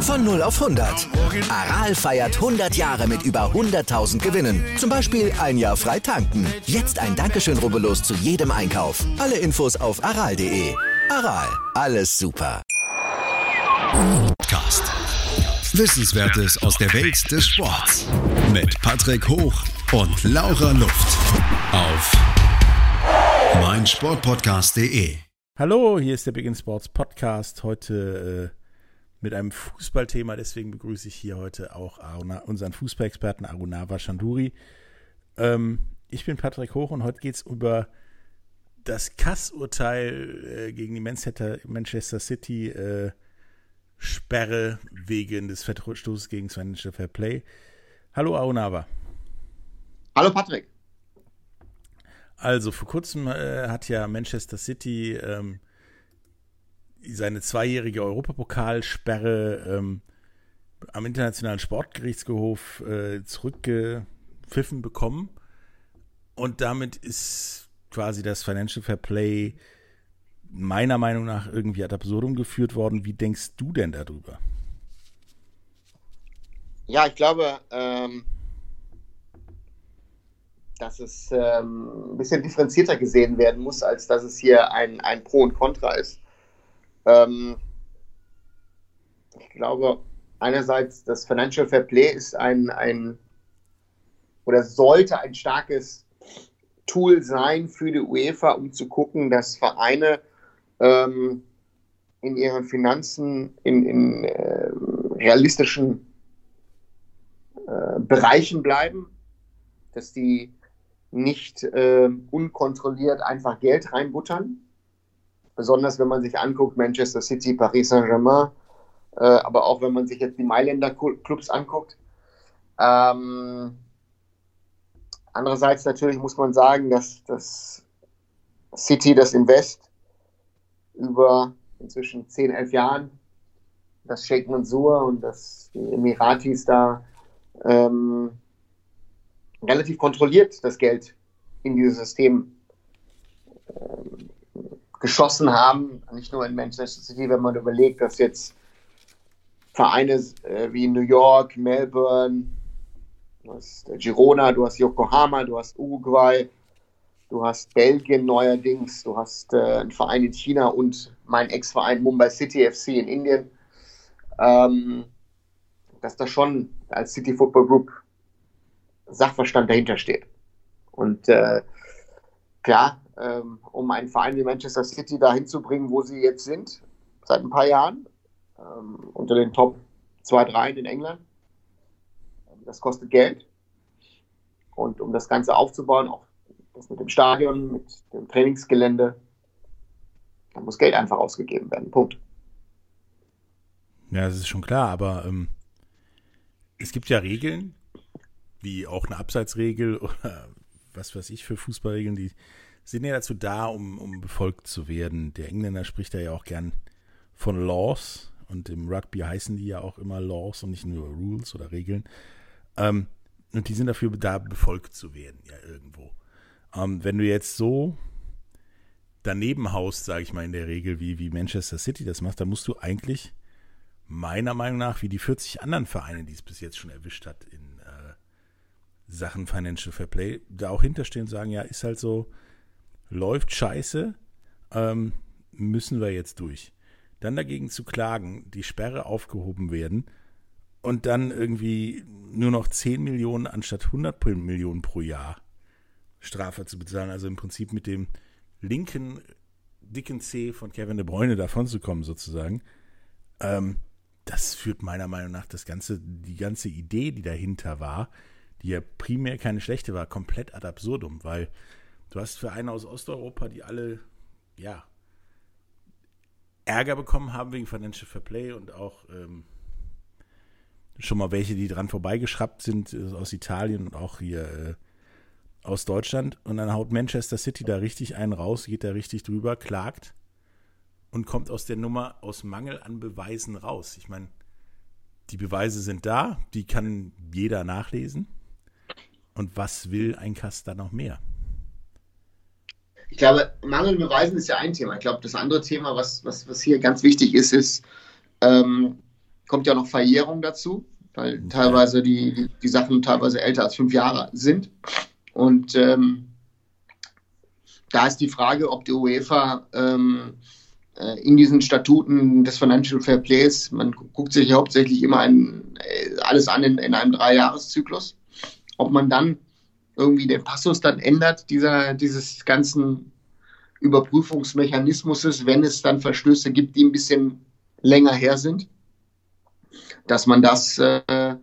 Von 0 auf 100. Aral feiert 100 Jahre mit über 100.000 Gewinnen. Zum Beispiel ein Jahr frei tanken. Jetzt ein Dankeschön, rubbellos zu jedem Einkauf. Alle Infos auf aral.de. Aral, alles super. Podcast. Wissenswertes aus der Welt des Sports. Mit Patrick Hoch und Laura Luft. Auf meinsportpodcast.de. Hallo, hier ist der Big in Sports Podcast. Heute äh, mit einem Fußballthema. Deswegen begrüße ich hier heute auch Aruna, unseren Fußballexperten Arunava Chanduri. Ähm, ich bin Patrick Hoch und heute geht es über das Kass-Urteil äh, gegen die Manchester, Manchester City äh, Sperre wegen des Verstoßes gegen das Financial Fair Play. Hallo Arunava. Hallo Patrick. Also vor kurzem äh, hat ja Manchester City ähm, seine zweijährige Europapokalsperre ähm, am Internationalen Sportgerichtshof äh, zurückgepfiffen bekommen. Und damit ist quasi das Financial Fair Play meiner Meinung nach irgendwie ad absurdum geführt worden. Wie denkst du denn darüber? Ja, ich glaube, ähm, dass es ähm, ein bisschen differenzierter gesehen werden muss, als dass es hier ein, ein Pro und Contra ist. Ähm, ich glaube, einerseits das Financial Fair Play ist ein, ein oder sollte ein starkes Tool sein für die UEFA, um zu gucken, dass Vereine ähm, in ihren Finanzen in, in äh, realistischen äh, Bereichen bleiben, dass die nicht äh, unkontrolliert einfach Geld reinbuttern, besonders wenn man sich anguckt, Manchester City, Paris Saint-Germain, äh, aber auch wenn man sich jetzt die Mailänder Clubs anguckt. Ähm, andererseits natürlich muss man sagen, dass das City, das Invest über inzwischen 10, 11 Jahren, das Sheikh Mansour und das die Emiratis da ähm, relativ kontrolliert das Geld in dieses System ähm, geschossen haben, nicht nur in Manchester City, wenn man überlegt, dass jetzt Vereine äh, wie New York, Melbourne, du hast äh, Girona, du hast Yokohama, du hast Uruguay, du hast Belgien neuerdings, du hast äh, einen Verein in China und mein Ex-Verein Mumbai City FC in Indien, ähm, dass da schon als City Football Group Sachverstand dahinter steht. Und äh, klar, ähm, um einen Verein wie Manchester City dahin zu bringen, wo sie jetzt sind, seit ein paar Jahren, ähm, unter den Top 2, 3 in England. Das kostet Geld. Und um das Ganze aufzubauen, auch das mit dem Stadion, mit dem Trainingsgelände, da muss Geld einfach ausgegeben werden. Punkt. Ja, das ist schon klar, aber ähm, es gibt ja Regeln, wie auch eine Abseitsregel oder was weiß ich für Fußballregeln, die sind ja dazu da, um, um befolgt zu werden. Der Engländer spricht ja auch gern von Laws und im Rugby heißen die ja auch immer Laws und nicht nur Rules oder Regeln. Ähm, und die sind dafür da, befolgt zu werden, ja, irgendwo. Ähm, wenn du jetzt so daneben haust, sage ich mal in der Regel, wie, wie Manchester City das macht, dann musst du eigentlich meiner Meinung nach wie die 40 anderen Vereine, die es bis jetzt schon erwischt hat in äh, Sachen Financial Fair Play, da auch hinterstehen und sagen, ja, ist halt so, läuft scheiße, ähm, müssen wir jetzt durch. Dann dagegen zu klagen, die Sperre aufgehoben werden und dann irgendwie nur noch 10 Millionen anstatt 100 Millionen pro Jahr Strafe zu bezahlen, also im Prinzip mit dem linken dicken C von Kevin de Bruyne davon zu kommen sozusagen, ähm, das führt meiner Meinung nach das ganze, die ganze Idee, die dahinter war, die ja primär keine schlechte war, komplett ad absurdum, weil du hast für einen aus Osteuropa, die alle, ja, Ärger bekommen haben wegen Financial Fair Play und auch ähm, schon mal welche, die dran vorbeigeschraubt sind äh, aus Italien und auch hier äh, aus Deutschland. Und dann haut Manchester City da richtig einen raus, geht da richtig drüber, klagt und kommt aus der Nummer aus Mangel an Beweisen raus. Ich meine, die Beweise sind da, die kann jeder nachlesen. Und was will ein Kast da noch mehr? Ich glaube, Mangel an Beweisen ist ja ein Thema. Ich glaube, das andere Thema, was, was, was hier ganz wichtig ist, ist, ähm, kommt ja noch Verjährung dazu, weil teilweise die, die, die Sachen teilweise älter als fünf Jahre sind. Und ähm, da ist die Frage, ob die UEFA ähm, äh, in diesen Statuten des Financial Fair Plays, man guckt sich ja hauptsächlich immer ein, äh, alles an in, in einem Dreijahreszyklus, ob man dann irgendwie den Passus dann ändert, dieser, dieses ganzen Überprüfungsmechanismus, wenn es dann Verstöße gibt, die ein bisschen länger her sind, dass man das äh,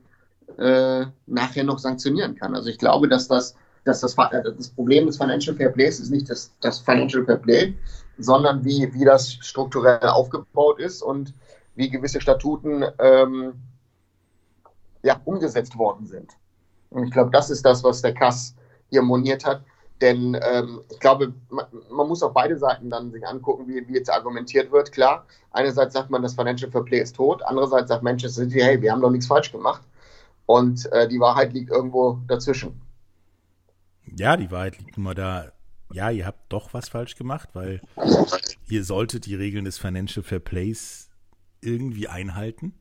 äh, nachher noch sanktionieren kann. Also ich glaube, dass das, dass das, das Problem des Financial Fair Plays ist nicht das, das Financial Fair Play, sondern wie, wie das strukturell aufgebaut ist und wie gewisse Statuten ähm, ja, umgesetzt worden sind. Und ich glaube, das ist das, was der Kass hier moniert hat. Denn ähm, ich glaube, man, man, muss auf beide Seiten dann sich angucken, wie, wie jetzt argumentiert wird. Klar, einerseits sagt man, das Financial Fair Play ist tot, andererseits sagt Manchester City, hey, wir haben doch nichts falsch gemacht. Und äh, die Wahrheit liegt irgendwo dazwischen. Ja, die Wahrheit liegt immer da. Ja, ihr habt doch was falsch gemacht, weil ihr solltet die Regeln des Financial Fair Plays irgendwie einhalten.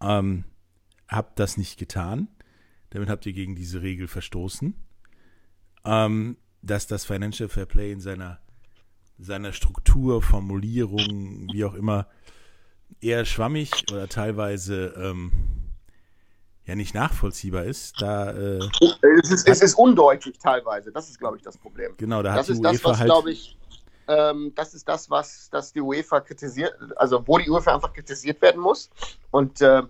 Ähm, habt das nicht getan. Damit habt ihr gegen diese Regel verstoßen. Ähm, dass das Financial Fair Play in seiner, seiner Struktur, Formulierung, wie auch immer, eher schwammig oder teilweise ähm, ja nicht nachvollziehbar ist. Da, äh, es, ist, es ist undeutlich teilweise, das ist, glaube ich, das Problem. Genau, da das hat die ist UEFA das, was, halt, glaube ich, ähm, das ist das, was dass die UEFA kritisiert, also wo die UEFA einfach kritisiert werden muss. Und äh,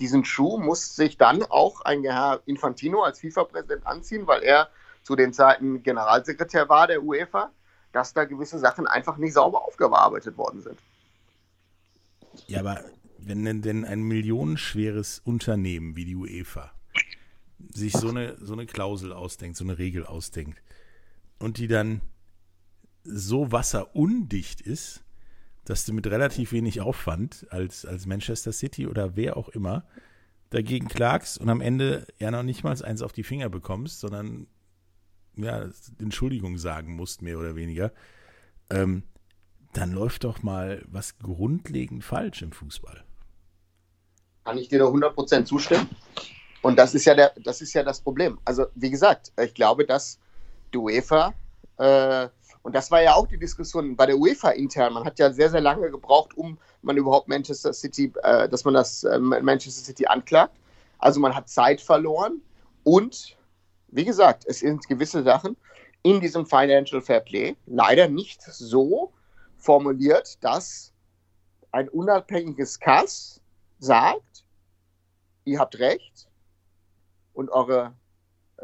diesen Schuh muss sich dann auch ein Herr Infantino als FIFA-Präsident anziehen, weil er zu den Zeiten Generalsekretär war der UEFA, dass da gewisse Sachen einfach nicht sauber aufgearbeitet worden sind. Ja, aber wenn denn ein millionenschweres Unternehmen wie die UEFA sich so eine, so eine Klausel ausdenkt, so eine Regel ausdenkt und die dann so wasserundicht ist, dass du mit relativ wenig Aufwand als, als Manchester City oder wer auch immer dagegen klagst und am Ende ja noch nicht mal eins auf die Finger bekommst, sondern ja, Entschuldigung sagen musst, mehr oder weniger, ähm, dann läuft doch mal was grundlegend falsch im Fußball. Kann ich dir nur 100% zustimmen. Und das ist ja der, das ist ja das Problem. Also, wie gesagt, ich glaube, dass die UEFA, äh, und das war ja auch die Diskussion bei der UEFA intern, man hat ja sehr, sehr lange gebraucht, um man überhaupt Manchester City, äh, dass man das äh, Manchester City anklagt. Also man hat Zeit verloren und wie gesagt, es sind gewisse Sachen in diesem Financial Fair Play leider nicht so formuliert, dass ein unabhängiges Kass sagt, ihr habt recht und eure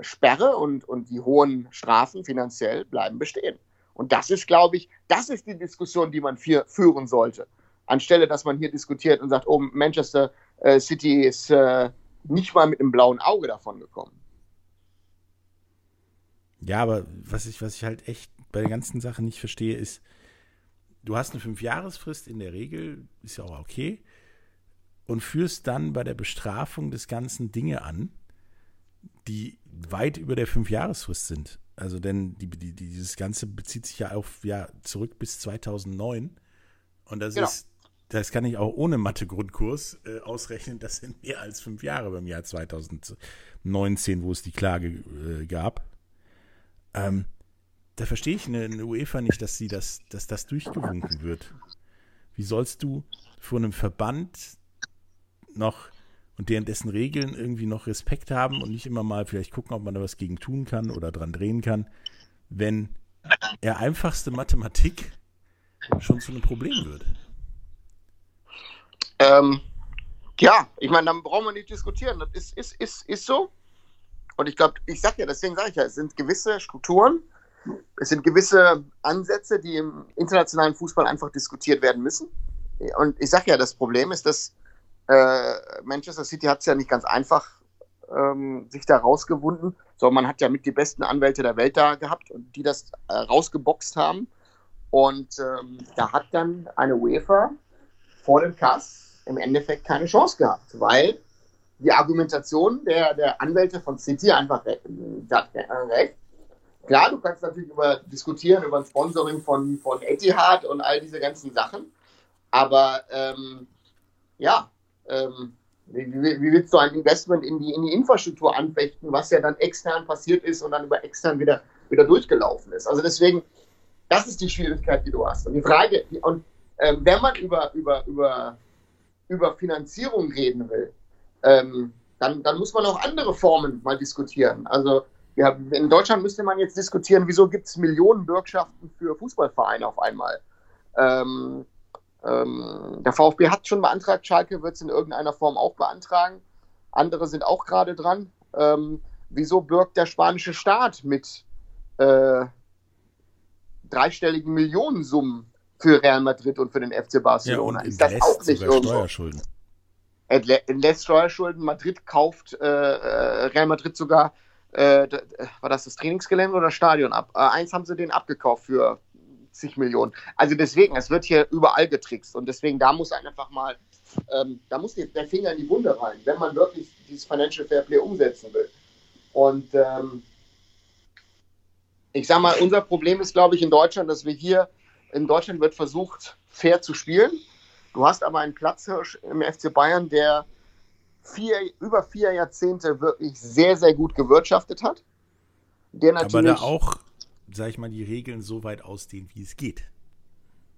Sperre und, und die hohen Strafen finanziell bleiben bestehen. Und das ist, glaube ich, das ist die Diskussion, die man für, führen sollte. Anstelle, dass man hier diskutiert und sagt, oh, Manchester äh, City ist äh, nicht mal mit einem blauen Auge davon gekommen. Ja, aber was ich, was ich halt echt bei der ganzen Sache nicht verstehe, ist, du hast eine Fünfjahresfrist in der Regel, ist ja auch okay, und führst dann bei der Bestrafung des Ganzen Dinge an, die weit über der Fünfjahresfrist sind. Also denn die, die, dieses Ganze bezieht sich ja auf ja zurück bis 2009 und das Genau. ist das kann ich auch ohne Mathe-Grundkurs äh, ausrechnen, das sind mehr als fünf Jahre beim Jahr 2019, wo es die Klage äh, gab. Ähm, da verstehe ich eine, eine, UEFA nicht, dass sie das, dass das durchgewunken wird. Wie sollst du vor einem Verband noch und deren dessen Regeln irgendwie noch Respekt haben und nicht immer mal vielleicht gucken, ob man da was gegen tun kann oder dran drehen kann, wenn er einfachste Mathematik schon zu einem Problem wird. Ähm, ja, ich meine, dann brauchen wir nicht diskutieren. Das ist, ist, ist, ist so. Und ich glaube, ich sage ja, deswegen sage ich ja, es sind gewisse Strukturen, es sind gewisse Ansätze, die im internationalen Fußball einfach diskutiert werden müssen. Und ich sage ja, das Problem ist, dass äh, Manchester City hat es ja nicht ganz einfach ähm, sich da rausgewunden, sondern man hat ja mit die besten Anwälte der Welt da gehabt und die das äh, rausgeboxt haben. Und ähm, da hat dann eine UEFA vor dem Kass im Endeffekt keine Chance gehabt, weil die Argumentation der, der Anwälte von City einfach recht, recht. Klar, du kannst natürlich über diskutieren über ein Sponsoring von, von Etihad und all diese ganzen Sachen, aber ähm, ja, ähm, wie, wie, willst du ein Investment in die, in die Infrastruktur anfechten, was ja dann extern passiert ist und dann über extern wieder, wieder durchgelaufen ist? Also deswegen, das ist die Schwierigkeit, die du hast. Und die Frage, die, und ähm, wenn man über, über, über, über Finanzierung reden will, ähm, dann, dann muss man auch andere Formen mal diskutieren. Also ja, in Deutschland müsste man jetzt diskutieren, wieso gibt es Millionen Bürgschaften für Fußballvereine auf einmal. Ähm, ähm, der VfB hat schon beantragt, Schalke wird es in irgendeiner Form auch beantragen. Andere sind auch gerade dran. Ähm, wieso bürgt der spanische Staat mit äh, dreistelligen Millionensummen für Real Madrid und für den FC Barcelona? Ja, ist das auch nicht irgendwo? Steuerschulden. Er lässt Steuerschulden. Madrid kauft äh, äh Real Madrid sogar, äh, war das das Trainingsgelände oder Stadion ab? Äh, eins haben sie den abgekauft für zig Millionen. Also deswegen, es wird hier überall getrickst und deswegen, da muss einfach mal, ähm, da muss der Finger in die Wunde rein, wenn man wirklich dieses Financial Fair Play umsetzen will. Und ähm, ich sag mal, unser Problem ist, glaube ich, in Deutschland, dass wir hier, in Deutschland wird versucht, fair zu spielen. Du hast aber einen Platzhirsch im FC Bayern, der vier, über vier Jahrzehnte wirklich sehr, sehr gut gewirtschaftet hat. Der natürlich, aber da auch sag ich mal, die Regeln so weit ausdehnen, wie es geht.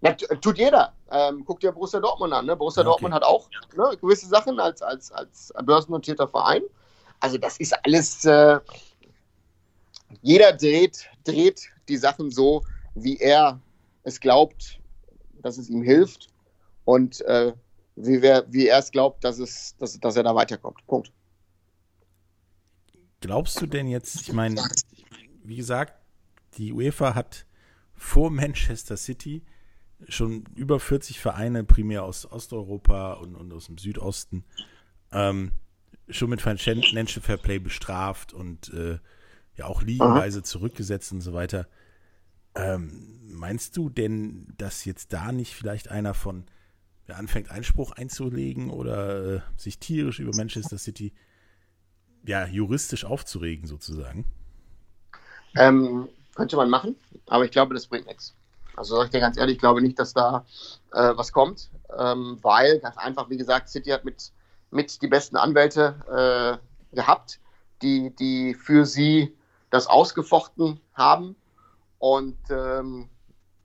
Ja, tut jeder. Ähm, guck dir Borussia Dortmund an. Ne? Borussia okay. Dortmund hat auch ne, gewisse Sachen als, als, als börsennotierter Verein. Also das ist alles, äh, jeder dreht, dreht die Sachen so, wie er es glaubt, dass es ihm hilft und äh, wie, wer, wie er es glaubt, dass, es, dass, dass er da weiterkommt. Punkt. Glaubst du denn jetzt, ich meine, wie gesagt, die UEFA hat vor Manchester City schon über 40 Vereine, primär aus Osteuropa und, und aus dem Südosten, ähm, schon mit Financial Fair Play bestraft und äh, ja auch liegenweise zurückgesetzt und so weiter. Ähm, meinst du denn, dass jetzt da nicht vielleicht einer von der anfängt, Einspruch einzulegen oder äh, sich tierisch über Manchester City ja juristisch aufzuregen, sozusagen? Ähm, könnte man machen, aber ich glaube, das bringt nichts. Also sage ich dir ganz ehrlich, ich glaube nicht, dass da äh, was kommt, ähm, weil ganz einfach, wie gesagt, City hat mit, mit die besten Anwälte äh, gehabt, die, die für sie das ausgefochten haben. Und, ähm,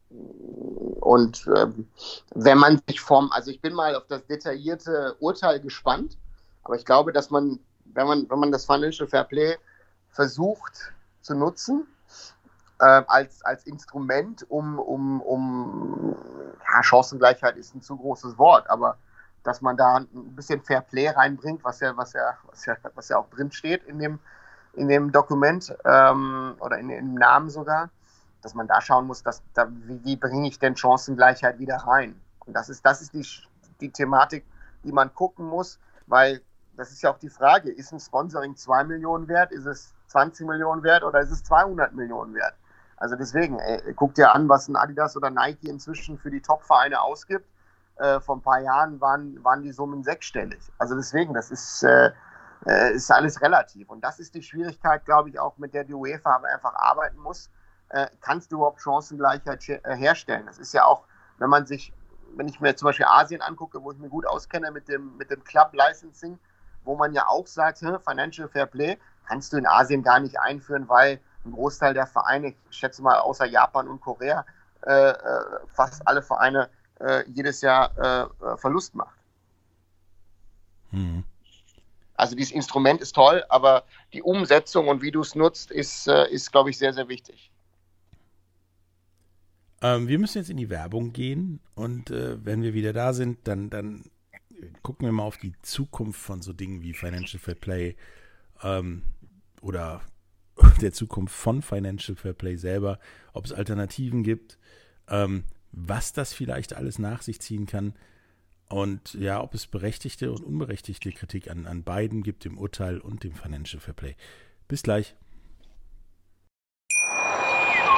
und ähm, wenn man sich vom, also ich bin mal auf das detaillierte Urteil gespannt, aber ich glaube, dass man, wenn man, wenn man das Financial Fair Play versucht zu nutzen, äh, als, als Instrument, um, um, um ja, Chancengleichheit ist ein zu großes Wort, aber dass man da ein bisschen Fair Play reinbringt, was ja, was ja, was ja, was ja auch drin steht in dem, in dem Dokument ähm, oder in, dem Namen sogar, dass man da schauen muss, dass, da, wie, wie bringe ich denn Chancengleichheit wieder rein? Und das ist, das ist die, die Thematik, die man gucken muss, weil das ist ja auch die Frage, ist ein Sponsoring 2 Millionen wert, ist es 20 Millionen wert oder ist es 200 Millionen wert? Also deswegen, ey, guck dir an, was ein Adidas oder Nike inzwischen für die Top-Vereine ausgibt. Äh, vor ein paar Jahren waren, waren die Summen sechsstellig. Also deswegen, das ist, äh, äh ist alles relativ. Und das ist die Schwierigkeit, glaube ich, auch mit der die UEFA einfach arbeiten muss. Äh, kannst du überhaupt Chancengleichheit äh, herstellen? Das ist ja auch, wenn man sich wenn ich mir zum Beispiel Asien angucke, wo ich mir gut auskenne mit dem, mit dem Club Licensing, wo man ja auch sagt, Financial Fair Play kannst du in Asien gar nicht einführen, weil ein Großteil der Vereine, ich schätze mal außer Japan und Korea, äh, äh fast alle Vereine äh, jedes Jahr äh, äh, Verlust macht. Mhm. Also dieses Instrument ist toll, aber die Umsetzung und wie du es nutzt, ist, äh, ist glaube ich, sehr, sehr wichtig. Ähm, wir müssen jetzt in die Werbung gehen und wenn wir wieder da sind, dann, dann gucken wir mal auf die Zukunft von so Dingen wie Financial Fair Play ähm, oder der Zukunft von Financial Fair Play selber, ob es Alternativen gibt, ähm, was das vielleicht alles nach sich ziehen kann und ja, ob es berechtigte und unberechtigte Kritik an, an beiden gibt, dem Urteil und dem Financial Fair Play. Bis gleich.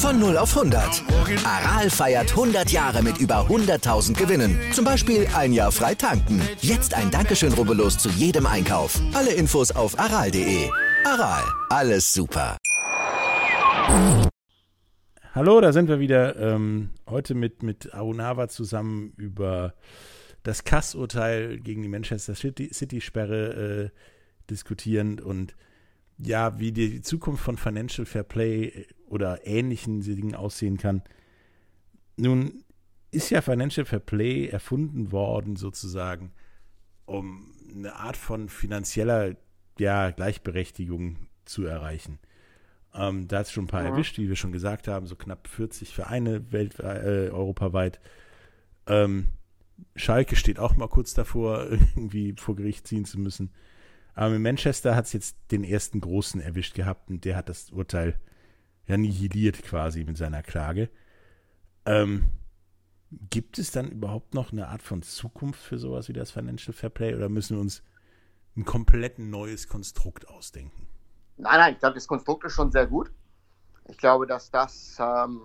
Von 0 auf 100. Aral feiert 100 Jahre mit über 100.000 Gewinnen. Zum Beispiel ein Jahr frei tanken. Jetzt ein Dankeschön, rubbellos zu jedem Einkauf. Alle Infos auf aral.de. Aral, alles super. Hallo, da sind wir wieder. Ähm, heute mit, mit Arunava zusammen über das Kass-Urteil gegen die Manchester City-Sperre äh, diskutierend und ja, wie die Zukunft von Financial Fair Play äh, oder ähnlichen Dingen aussehen kann. Nun ist ja Financial Fair Play erfunden worden, sozusagen, um eine Art von finanzieller ja, Gleichberechtigung zu erreichen. Ähm, da hat es schon ein paar ja. erwischt, wie wir schon gesagt haben, so knapp 40 Vereine welt, äh, europaweit. Ähm, Schalke steht auch mal kurz davor, irgendwie vor Gericht ziehen zu müssen. Aber in Manchester hat es jetzt den ersten Großen erwischt gehabt und der hat das Urteil ja nihiliert quasi mit seiner Klage. Ähm, gibt es dann überhaupt noch eine Art von Zukunft für sowas wie das Financial Fair Play oder müssen wir uns ein komplett neues Konstrukt ausdenken? Nein, nein, ich glaube, das Konstrukt ist schon sehr gut. Ich glaube, dass das, ähm,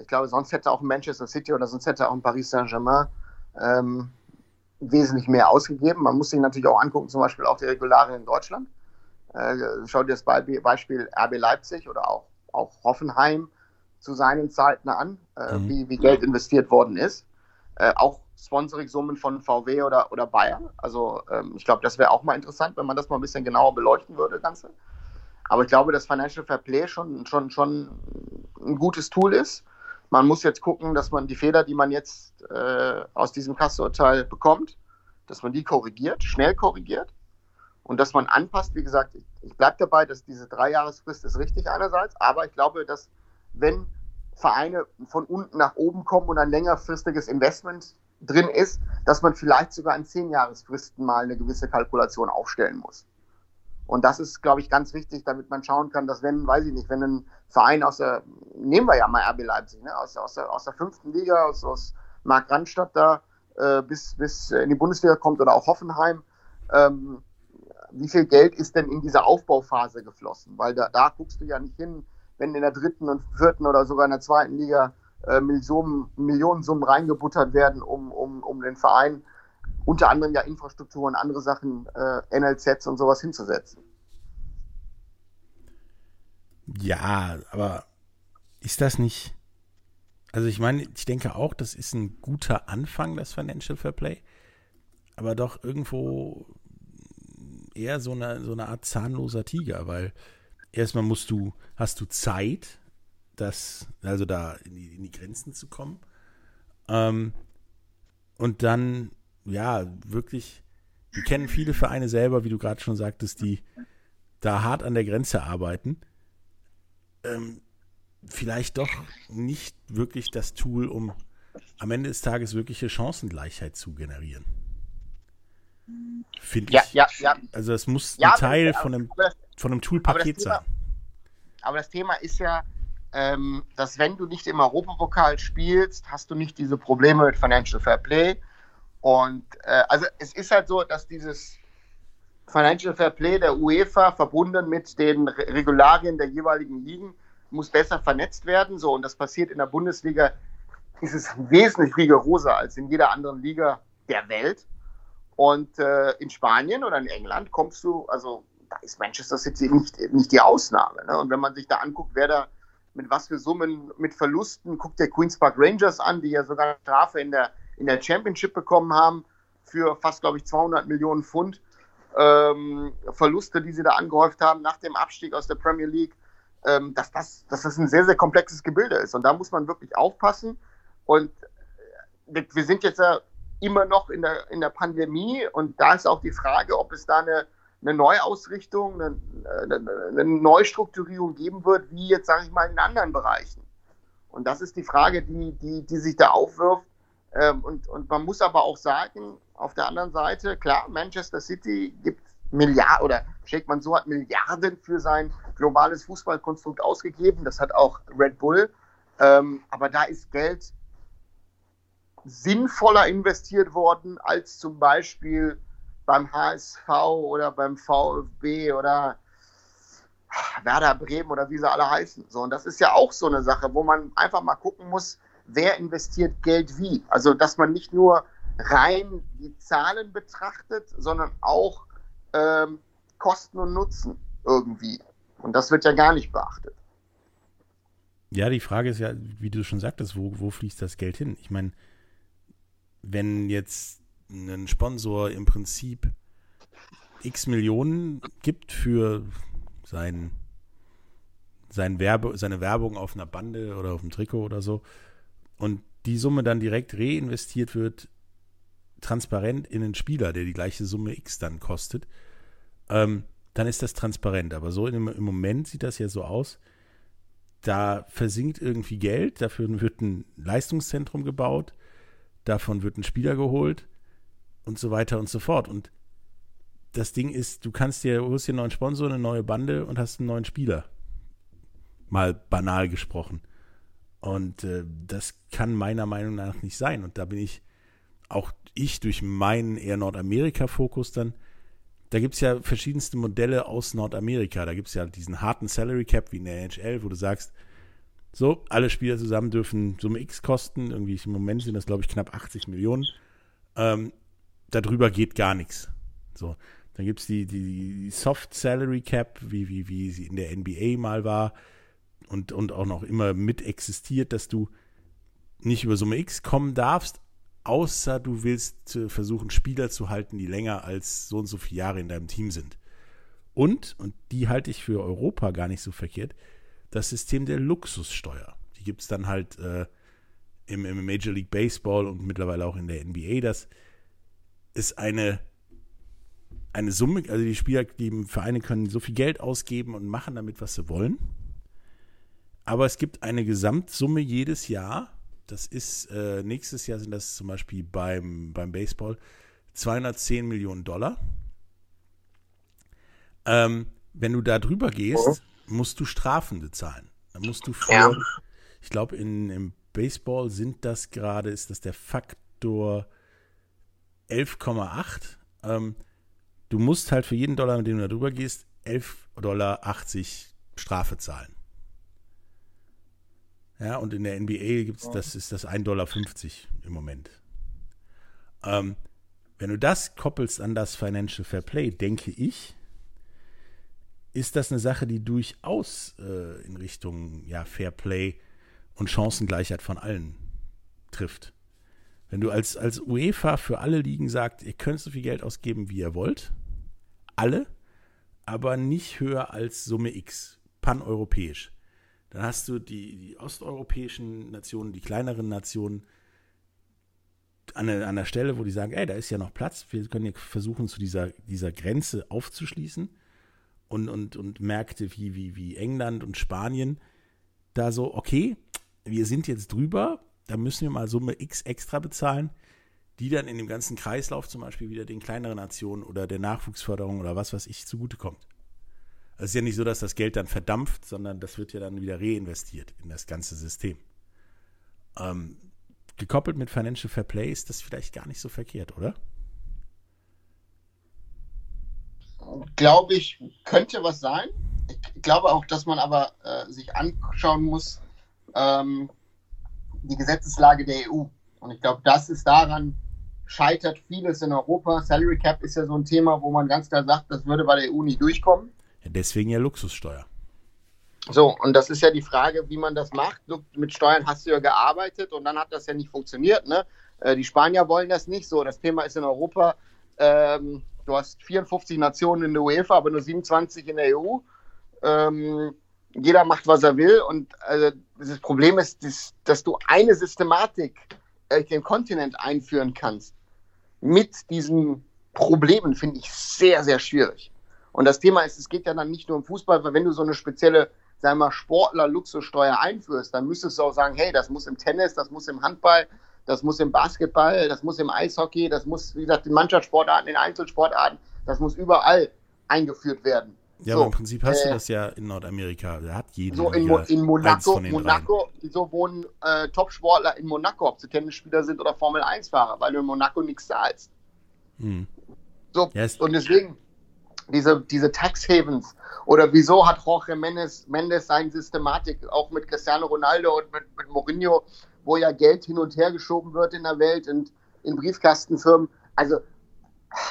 ich glaube, sonst hätte auch Manchester City oder sonst hätte auch ein Paris Saint-Germain ähm, wesentlich mehr ausgegeben. Man muss sich natürlich auch angucken, zum Beispiel auch die Regularien in Deutschland. Äh, schau dir das Beispiel RB Leipzig oder auch, auch Hoffenheim zu seinen Zeiten an, äh, mhm. wie, wie Geld investiert worden ist. Äh, auch Sponsoring-Summen von VW oder, oder Bayern. Also ähm, ich glaube, das wäre auch mal interessant, wenn man das mal ein bisschen genauer beleuchten würde, Ganze. Aber ich glaube, dass Financial Fair Play schon, schon, schon ein gutes Tool ist. Man muss jetzt gucken, dass man die Fehler, die man jetzt äh, aus diesem Kasseurteil bekommt, dass man die korrigiert, schnell korrigiert und dass man anpasst. Wie gesagt, ich, ich bleibe dabei, dass diese Dreijahresfrist ist richtig einerseits, aber ich glaube, dass wenn Vereine von unten nach oben kommen und ein längerfristiges Investment drin ist, dass man vielleicht sogar in zehn Jahresfristen mal eine gewisse Kalkulation aufstellen muss. Und das ist, glaube ich, ganz wichtig, damit man schauen kann, dass wenn, weiß ich nicht, wenn ein Verein aus der, nehmen wir ja mal RB Leipzig, ne, aus, aus, der, aus der fünften Liga, aus, aus Mark Randstadt da äh, bis, bis in die Bundesliga kommt oder auch Hoffenheim, ähm, wie viel Geld ist denn in diese Aufbauphase geflossen? Weil da, da guckst du ja nicht hin, wenn in der dritten und vierten oder sogar in der zweiten Liga äh, Millionen, Millionensummen reingebuttert werden, um, um, um den Verein unter anderem ja Infrastruktur und andere Sachen, äh, NLZs und sowas hinzusetzen. Ja, aber ist das nicht. Also ich meine, ich denke auch, das ist ein guter Anfang, das Financial Fair Play. Aber doch irgendwo eher so eine, so eine Art zahnloser Tiger, weil erstmal musst du, hast du Zeit, das, also da in die, in die Grenzen zu kommen. Ähm, und dann ja, wirklich, wir kennen viele Vereine selber, wie du gerade schon sagtest, die da hart an der Grenze arbeiten. Ähm, vielleicht doch nicht wirklich das Tool, um am Ende des Tages wirkliche Chancengleichheit zu generieren. Finde ja, ich. Ja, ja. Also es muss ein Teil aber, von einem, von einem Toolpaket sein. Aber das Thema ist ja, ähm, dass wenn du nicht im Europapokal spielst, hast du nicht diese Probleme mit Financial Fair Play Und äh, also es ist halt so, dass dieses Financial Fair Play der UEFA verbunden mit den Regularien der jeweiligen Ligen muss besser vernetzt werden. So, und das passiert in der Bundesliga, ist es wesentlich rigoroser als in jeder anderen Liga der Welt. Und äh, in Spanien oder in England kommst du, also da ist Manchester City nicht, nicht die Ausnahme. Ne? Und wenn man sich da anguckt, wer da mit was für Summen, mit Verlusten, guckt der Queen's Park Rangers an, die ja sogar Strafe in der, in der Championship bekommen haben für fast, glaube ich, 200 Millionen Pfund ähm, Verluste, die sie da angehäuft haben nach dem Abstieg aus der Premier League, ähm, dass, das, dass das ein sehr, sehr komplexes Gebilde ist. Und da muss man wirklich aufpassen. Und äh, wir sind jetzt ja immer noch in der, in der Pandemie und da ist auch die Frage, ob es da eine, eine Neuausrichtung, eine, eine, Neustrukturierung geben wird, wie jetzt, sage ich mal, in anderen Bereichen. Und das ist die Frage, die, die, die sich da aufwirft. Ähm, und, und man muss aber auch sagen, auf der anderen Seite, klar, Manchester City gibt Milliarden oder Sheikh Mansour hat Milliarden für sein globales Fußballkonstrukt ausgegeben. Das hat auch Red Bull. Ähm, aber da ist Geld sinnvoller investiert worden als zum Beispiel beim HSV oder beim VfB oder Werder Bremen oder wie sie alle heißen. So, und das ist ja auch so eine Sache, wo man einfach mal gucken muss, wer investiert Geld wie. Also, dass man nicht nur rein die Zahlen betrachtet, sondern auch ähm, Kosten und Nutzen irgendwie. Und das wird ja gar nicht beachtet. Ja, die Frage ist ja, wie du schon sagtest, wo, wo fließt das Geld hin? Ich meine, wenn jetzt ein Sponsor im Prinzip x Millionen gibt für sein, sein Werbe, seine Werbung auf einer Bande oder auf einem Trikot oder so und die Summe dann direkt reinvestiert wird transparent in einen Spieler, der die gleiche Summe X dann kostet, ähm, dann ist das transparent. Aber so im, im Moment sieht das ja so aus, da versinkt irgendwie Geld, dafür wird ein Leistungszentrum gebaut, davon wird ein Spieler geholt und so weiter und so fort. Und das Ding ist, du kannst dir, holst dir einen neuen Sponsor, eine neue Bande und hast einen neuen Spieler. Mal banal gesprochen. Und äh, das kann meiner Meinung nach nicht sein. Und da bin ich auch ich durch meinen eher Nordamerika-Fokus dann, da gibt es ja verschiedenste Modelle aus Nordamerika. Da gibt es ja diesen harten Salary Cap wie in der NHL, wo du sagst, so, alle Spieler zusammen dürfen Summe X kosten. Irgendwie im Moment sind das, glaube ich, knapp 80 Millionen. Ähm, darüber geht gar nichts. So, dann gibt es die, die Soft Salary Cap, wie, wie, wie sie in der NBA mal war und, und auch noch immer mit existiert, dass du nicht über Summe X kommen darfst, außer du willst versuchen, Spieler zu halten, die länger als so und so viele Jahre in deinem Team sind. Und, und die halte ich für Europa gar nicht so verkehrt, das System der Luxussteuer. Die gibt es dann halt äh, im, im, Major League Baseball und mittlerweile auch in der NBA. Das ist eine, eine Summe, also die Spieler, die Vereine können so viel Geld ausgeben und machen damit, was sie wollen. Aber es gibt eine Gesamtsumme jedes Jahr, das ist, äh, nächstes Jahr sind das zum Beispiel beim, beim Baseball 210 Millionen Dollar. Ähm, wenn du da drüber gehst. Musst du Strafen bezahlen. Dann musst du für, ja. ich glaube, im Baseball sind das gerade, ist das der Faktor 11,8. Ähm, du musst halt für jeden Dollar, mit dem du da drüber gehst, 11,80 Dollar Strafe zahlen. Ja, und in der NBA gibt es, das ist das 1,50 Dollar im Moment. Ähm, wenn du das koppelst an das Financial Fair Play, denke ich, ist das eine Sache, die durchaus äh, in Richtung ja, Fair Play und Chancengleichheit von allen trifft. Wenn du als, als UEFA für alle Ligen sagst, ihr könnt so viel Geld ausgeben, wie ihr wollt, alle, aber nicht höher als Summe X, paneuropäisch dann hast du die, die osteuropäischen Nationen, die kleineren Nationen an der, an der Stelle, wo die sagen, ey, da ist ja noch Platz, wir können ja versuchen, zu dieser, dieser Grenze aufzuschließen. Und, und, und Märkte wie, wie, wie England und Spanien da so, okay, wir sind jetzt drüber, da müssen wir mal Summe X extra bezahlen, die dann in dem ganzen Kreislauf zum Beispiel wieder den kleineren Nationen oder der Nachwuchsförderung oder was weiß ich zugutekommt. Es ist ja nicht so, dass das Geld dann verdampft, sondern das wird ja dann wieder reinvestiert in das ganze System. Ähm, gekoppelt mit Financial Fair Play ist das vielleicht gar nicht so verkehrt, oder? Glaube ich, könnte was sein. Ich glaube auch, dass man aber äh, sich anschauen muss, ähm, die Gesetzeslage der EU. Und ich glaube, das ist daran, scheitert vieles in Europa. Salary Cap ist ja so ein Thema, wo man ganz klar sagt, das würde bei der EU nicht durchkommen. Ja, deswegen ja Luxussteuer. So, und das ist ja die Frage, wie man das macht. Mit Steuern hast du ja gearbeitet und dann hat das ja nicht funktioniert. Ne? Äh, die Spanier wollen das nicht so. Das Thema ist in Europa, ähm, du hast 54 Nationen in der UEFA, aber nur 27 in der EU. Ähm, jeder macht, was er will. Und äh, das Problem ist, dass, dass du eine Systematik äh, den Kontinent einführen kannst mit diesen Problemen, finde ich sehr, sehr schwierig. Und das Thema ist, es geht ja dann nicht nur um Fußball, weil wenn du so eine spezielle, sagen wir mal, Sportler-Luxussteuer einführst, dann müsstest du auch sagen, hey, das muss im Tennis, das muss im Handball, das muss im Basketball, das muss im Eishockey, das muss, wie gesagt, in Mannschaftssportarten, in Einzelsportarten, das muss überall eingeführt werden. Ja, so, aber im Prinzip hast äh, du das ja in Nordamerika. Da hat jeder. So in, Mo in Monaco, Monaco so wohnen äh, Top-Sportler in Monaco, ob sie Tennisspieler sind oder Formel-1-Fahrer, weil du in Monaco nichts zahlst. Hm. So, yes. und deswegen, diese, diese Tax Havens oder wieso hat Jorge Mendes, Mendes seine Systematik auch mit Cristiano Ronaldo und mit, mit Mourinho, wo ja Geld hin und her geschoben wird in der Welt und in Briefkastenfirmen. Also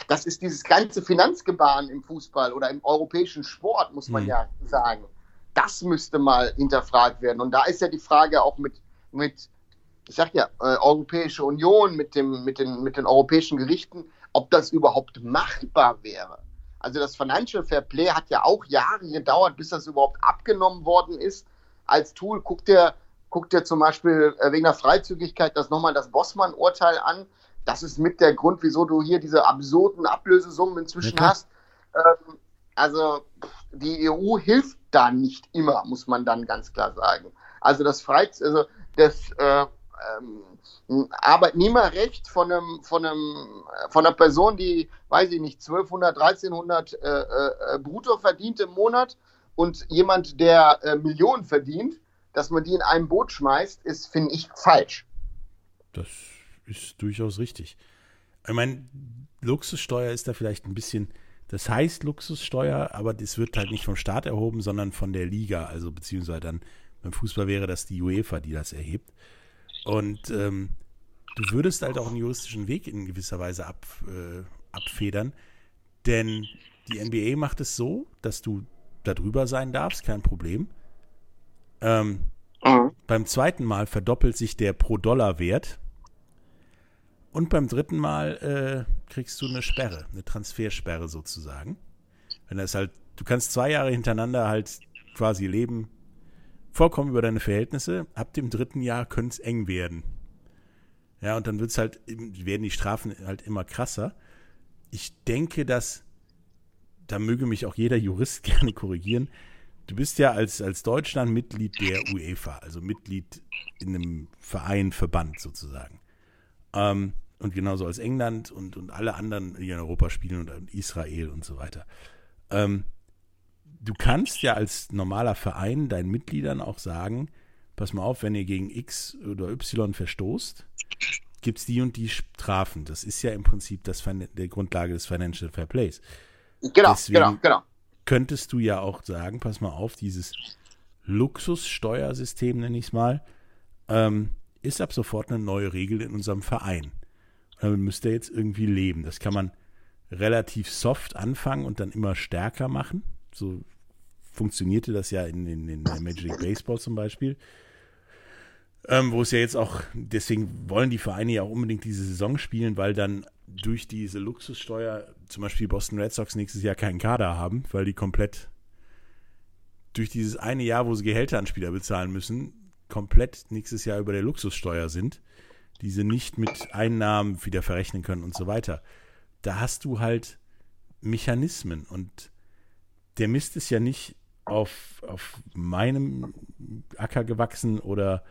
das ist dieses ganze Finanzgebaren im Fußball oder im europäischen Sport, muss man mhm. ja sagen. Das müsste mal hinterfragt werden. Und da ist ja die Frage auch mit, mit ich sag ja, äh, Europäische Union, mit, dem, mit, den, mit den europäischen Gerichten, ob das überhaupt machbar wäre. Also das Financial Fair Play hat ja auch Jahre gedauert, bis das überhaupt abgenommen worden ist als Tool. Guckt dir, guckt dir zum Beispiel äh, wegen der Freizügigkeit das nochmal das Bossmann-Urteil an das ist mit der Grund, wieso du hier diese absurden Ablösesummen inzwischen ja, hast. Ähm, also die EU hilft da nicht immer, muss man dann ganz klar sagen. Also das Freiz also das äh, ähm, Arbeitnehmerrecht von einem, von einem, von einer Person, die, weiß ich nicht, 1200, 1300 äh, äh, brutto verdient im Monat und jemand, der äh, Millionen verdient, dass man die in einem Boot schmeißt, ist, finde ich, falsch. Das ist durchaus richtig. Ich meine, Luxussteuer ist da vielleicht ein bisschen, das heißt Luxussteuer, aber das wird halt nicht vom Staat erhoben, sondern von der Liga, also beziehungsweise dann beim Fußball wäre das die UEFA, die das erhebt. Und ähm, du würdest halt auch einen juristischen Weg in gewisser Weise ab, äh, abfedern, denn die NBA macht es so, dass du da drüber sein darfst, kein Problem. Ähm, mhm. Beim zweiten Mal verdoppelt sich der Pro-Dollar-Wert und beim dritten Mal äh, kriegst du eine Sperre, eine Transfersperre sozusagen. Wenn das halt, du kannst zwei Jahre hintereinander halt quasi leben, vollkommen über deine Verhältnisse. Ab dem dritten Jahr könnte es eng werden. Ja, und dann wird's halt, werden die Strafen halt immer krasser. Ich denke, dass, da möge mich auch jeder Jurist gerne korrigieren, du bist ja als, als Deutschland Mitglied der UEFA, also Mitglied in einem Verein, Verband sozusagen. Ähm, und genauso als England und, und alle anderen, die in Europa spielen und Israel und so weiter. Ähm, du kannst ja als normaler Verein deinen Mitgliedern auch sagen, pass mal auf, wenn ihr gegen X oder Y verstoßt, gibt es die und die Strafen. Das ist ja im Prinzip das, der Grundlage des Financial Fair Plays. Genau, Deswegen genau, genau. Könntest du ja auch sagen, pass mal auf, dieses Luxussteuersystem, nenne ich es mal, ähm, ist ab sofort eine neue Regel in unserem Verein. Damit müsst ihr jetzt irgendwie leben. Das kann man relativ soft anfangen und dann immer stärker machen. So funktionierte das ja in, in, in Major League Baseball zum Beispiel. Ähm, wo es ja jetzt auch, deswegen wollen die Vereine ja auch unbedingt diese Saison spielen, weil dann durch diese Luxussteuer zum Beispiel Boston Red Sox nächstes Jahr keinen Kader haben, weil die komplett durch dieses eine Jahr, wo sie Gehälter an Spieler bezahlen müssen, komplett nächstes Jahr über der Luxussteuer sind, die sie nicht mit Einnahmen wieder verrechnen können und so weiter. Da hast du halt Mechanismen und der Mist ist ja nicht auf, auf meinem Acker gewachsen oder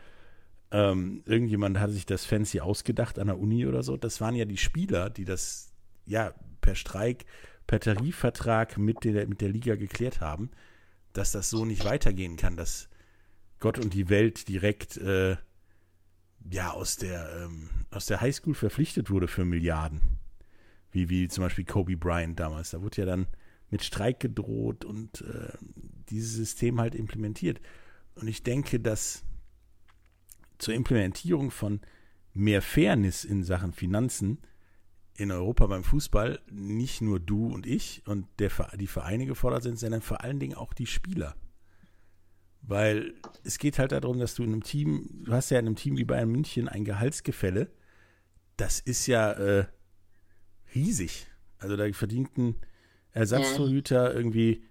ähm, irgendjemand hat sich das fancy ausgedacht an der Uni oder so. Das waren ja die Spieler, die das ja per Streik, per Tarifvertrag mit der, mit der Liga geklärt haben, dass das so nicht weitergehen kann, dass Gott und die Welt direkt äh, ja aus der, ähm, aus der Highschool verpflichtet wurde für Milliarden. Wie, wie zum Beispiel Kobe Bryant damals. Da wurde ja dann mit Streik gedroht und äh, dieses System halt implementiert. Und ich denke, dass zur Implementierung von mehr Fairness in Sachen Finanzen in Europa beim Fußball nicht nur du und ich und der, die Vereine gefordert sind, sondern vor allen Dingen auch die Spieler. Weil es geht halt darum, dass du in einem Team, du hast ja in einem Team wie Bayern München ein Gehaltsgefälle. Das ist ja äh, riesig. Also da verdient ein Ersatztorhüter irgendwie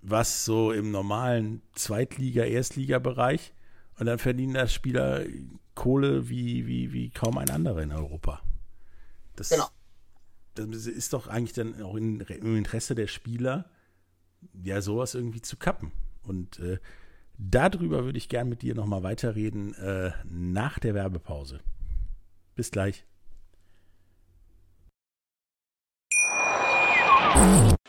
was so im normalen Zweitliga-, Erstliga-Bereich und dann verdienen da Spieler Kohle wie, wie, wie kaum ein anderer in Europa. Das, genau. das ist doch eigentlich dann auch in, im Interesse der Spieler, ja, sowas irgendwie zu kappen. Und äh, darüber würde ich gern mit dir nochmal weiterreden äh, nach der Werbepause. Bis gleich.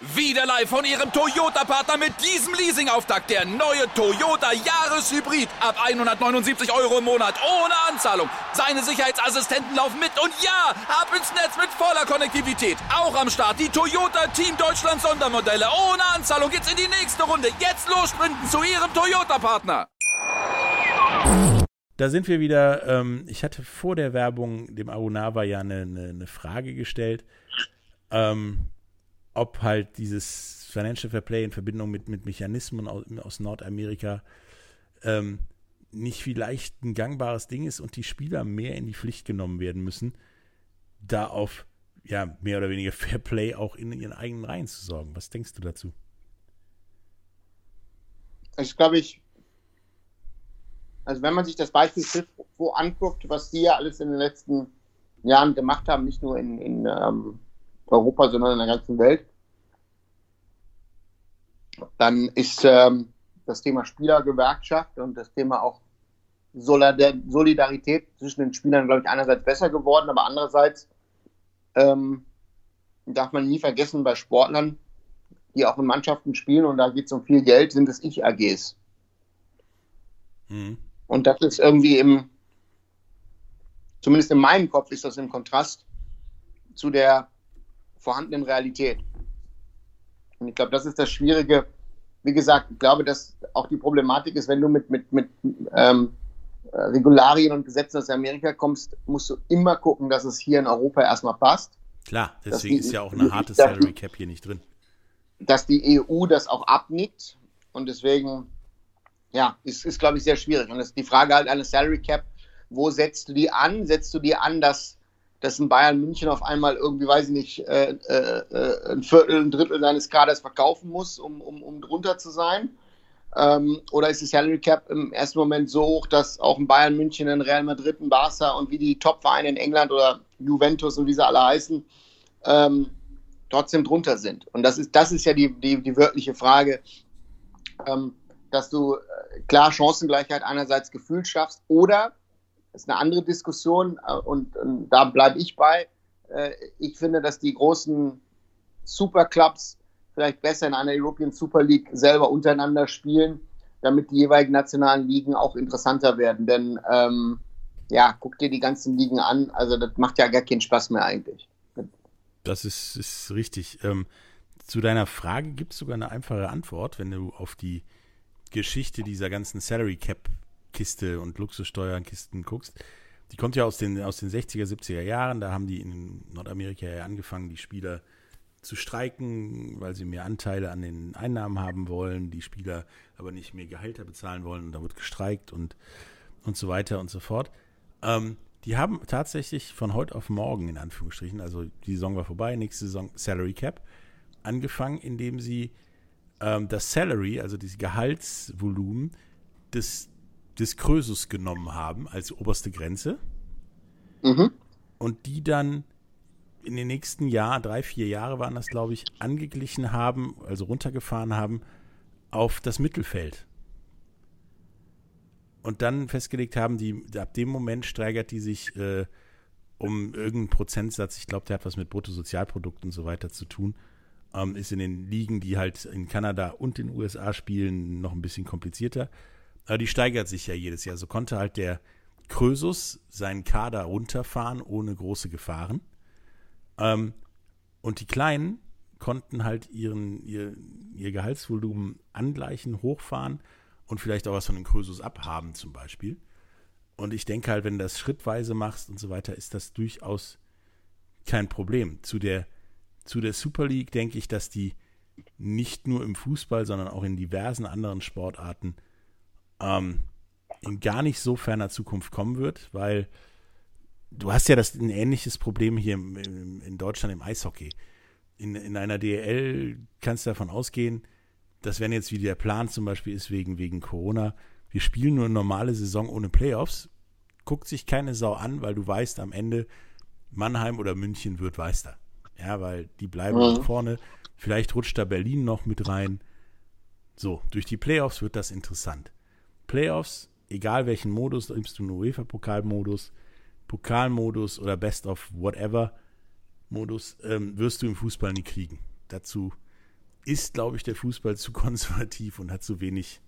Wieder live von Ihrem Toyota-Partner mit diesem Leasing-Auftakt. Der neue Toyota Jahreshybrid. Ab 179 Euro im Monat. Ohne Anzahlung. Seine Sicherheitsassistenten laufen mit. Und ja, ab ins Netz mit voller Konnektivität. Auch am Start die Toyota Team Deutschland Sondermodelle. Ohne Anzahlung geht's in die nächste Runde. Jetzt los sprinten zu Ihrem Toyota-Partner. Da sind wir wieder. Ähm, ich hatte vor der Werbung dem Arunava ja eine, eine, eine Frage gestellt. Ähm, ob halt dieses Financial Fair Play in Verbindung mit, mit Mechanismen aus, aus Nordamerika ähm, nicht vielleicht ein gangbares Ding ist und die Spieler mehr in die Pflicht genommen werden müssen, da auf ja, mehr oder weniger Fair Play auch in ihren eigenen Reihen zu sorgen. Was denkst du dazu? Ich glaube, ich, also wenn man sich das Beispiel wo anguckt, was die ja alles in den letzten Jahren gemacht haben, nicht nur in, in ähm, Europa, sondern in der ganzen Welt, dann ist ähm, das Thema Spielergewerkschaft und das Thema auch Solidarität zwischen den Spielern, glaube ich, einerseits besser geworden, aber andererseits ähm, darf man nie vergessen, bei Sportlern, die auch in Mannschaften spielen und da geht es um viel Geld, sind es Ich-AGs. Mhm. Und das ist irgendwie im, zumindest in meinem Kopf ist das im Kontrast zu der vorhandenen Realität. Und ich glaube, das ist das Schwierige. Wie gesagt, ich glaube, dass auch die Problematik ist, wenn du mit, mit, mit ähm, Regularien und Gesetzen aus Amerika kommst, musst du immer gucken, dass es hier in Europa erstmal passt. Klar, deswegen die, ist ja auch eine harte Salary Cap hier nicht drin. Dass die EU das auch abnickt und deswegen, ja, ist, ist glaube ich, sehr schwierig. Und das ist die Frage halt eine Salary Cap, wo setzt du die an? Setzt du die an, dass dass ein Bayern München auf einmal irgendwie, weiß ich nicht, äh, äh, äh, ein Viertel, ein Drittel seines Kaders verkaufen muss, um, um, um drunter zu sein? Ähm, oder ist die Salary Cap im ersten Moment so hoch, dass auch ein Bayern München, ein Real Madrid, ein Barca und wie die Top-Vereine in England oder Juventus und wie sie alle heißen, ähm, trotzdem drunter sind? Und das ist, das ist ja die, die, die wirkliche Frage, ähm, dass du äh, klar Chancengleichheit einerseits gefühlt schaffst oder das ist eine andere Diskussion äh, und, und da bleibe ich bei. Äh, ich finde, dass die großen Superclubs vielleicht besser in einer European Super League selber untereinander spielen, damit die jeweiligen nationalen Ligen auch interessanter werden. Denn ähm, ja, guck dir die ganzen Ligen an. Also das macht ja gar keinen Spaß mehr eigentlich. Das ist, ist richtig. Ähm, zu deiner Frage gibt es sogar eine einfache Antwort, wenn du auf die Geschichte dieser ganzen Salary Cap Kiste und Luxussteuerkisten guckst, die kommt ja aus den, aus den 60er, 70er Jahren. Da haben die in Nordamerika ja angefangen, die Spieler zu streiken, weil sie mehr Anteile an den Einnahmen haben wollen, die Spieler aber nicht mehr Gehälter bezahlen wollen und da wird gestreikt und, und so weiter und so fort. Ähm, die haben tatsächlich von heute auf morgen, in Anführungsstrichen, also die Saison war vorbei, nächste Saison Salary Cap, angefangen, indem sie ähm, das Salary, also dieses Gehaltsvolumen des des Krösus genommen haben als oberste Grenze. Mhm. Und die dann in den nächsten Jahren, drei, vier Jahre waren das, glaube ich, angeglichen haben, also runtergefahren haben auf das Mittelfeld. Und dann festgelegt haben, die, ab dem Moment steigert die sich äh, um irgendeinen Prozentsatz, ich glaube, der hat was mit Bruttosozialprodukt und so weiter zu tun, ähm, ist in den Ligen, die halt in Kanada und den USA spielen, noch ein bisschen komplizierter. Aber die steigert sich ja jedes Jahr. So konnte halt der Krösus seinen Kader runterfahren ohne große Gefahren. Ähm, und die Kleinen konnten halt ihren, ihr, ihr Gehaltsvolumen angleichen, hochfahren und vielleicht auch was von den Krösus abhaben zum Beispiel. Und ich denke halt, wenn du das schrittweise machst und so weiter, ist das durchaus kein Problem. Zu der, zu der Super League denke ich, dass die nicht nur im Fußball, sondern auch in diversen anderen Sportarten ähm, in gar nicht so ferner Zukunft kommen wird, weil du hast ja das ein ähnliches Problem hier im, im, in Deutschland im Eishockey. In, in einer DL kannst du davon ausgehen, dass wenn jetzt wie der Plan zum Beispiel ist wegen, wegen Corona, wir spielen nur eine normale Saison ohne Playoffs, guckt sich keine Sau an, weil du weißt, am Ende Mannheim oder München wird Meister. Ja, weil die bleiben mhm. vorne. Vielleicht rutscht da Berlin noch mit rein. So, durch die Playoffs wird das interessant. Playoffs, egal welchen Modus, nimmst du einen UEFA-Pokalmodus, Pokalmodus oder Best of Whatever Modus, ähm, wirst du im Fußball nie kriegen. Dazu ist, glaube ich, der Fußball zu konservativ und hat zu wenig.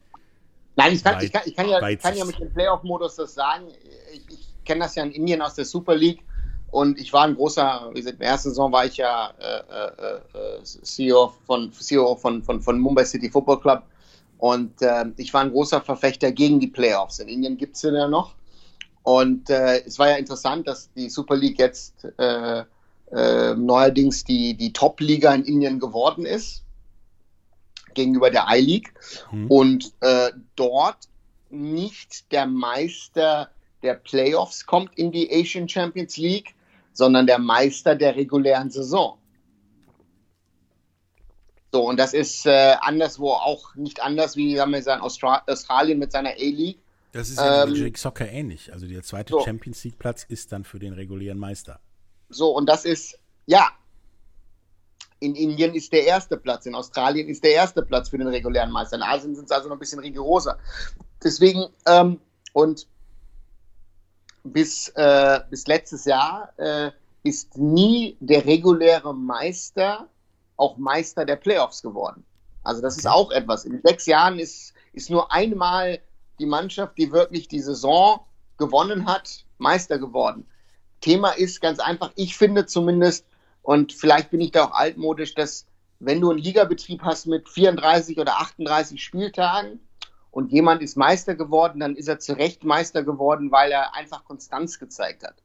Nein, ich kann, ich kann, ich kann, ja, kann ja mit dem Playoff-Modus das sagen. Ich, ich kenne das ja in Indien aus der Super League. Und ich war ein großer, wie gesagt, in der ersten Saison war ich ja äh, äh, äh CEO, von, CEO von, von, von Mumbai City Football Club. Und äh, ich war ein großer Verfechter gegen die Playoffs. In Indien gibt es sie ja noch. Und äh, es war ja interessant, dass die Super League jetzt äh, äh, neuerdings die, die Top-Liga in Indien geworden ist, gegenüber der I-League. Mhm. Und äh, dort nicht der Meister der Playoffs kommt in die Asian Champions League, sondern der Meister der regulären Saison. So, und das ist äh, anderswo auch nicht anders wie sagen wir, sagen, Australien mit seiner A-League. Das ist ja ähm, Jake Soccer ähnlich. Also der zweite so. Champions League Platz ist dann für den regulären Meister. So, und das ist, ja, in Indien ist der erste Platz, in Australien ist der erste Platz für den regulären Meister. In Asien sind es also noch ein bisschen rigoroser. Deswegen, ähm, und bis, äh, bis letztes Jahr äh, ist nie der reguläre Meister auch Meister der Playoffs geworden. Also das ist auch etwas. In sechs Jahren ist, ist nur einmal die Mannschaft, die wirklich die Saison gewonnen hat, Meister geworden. Thema ist ganz einfach, ich finde zumindest, und vielleicht bin ich da auch altmodisch, dass wenn du einen Ligabetrieb hast mit 34 oder 38 Spieltagen, und jemand ist Meister geworden, dann ist er zu Recht Meister geworden, weil er einfach Konstanz gezeigt hat.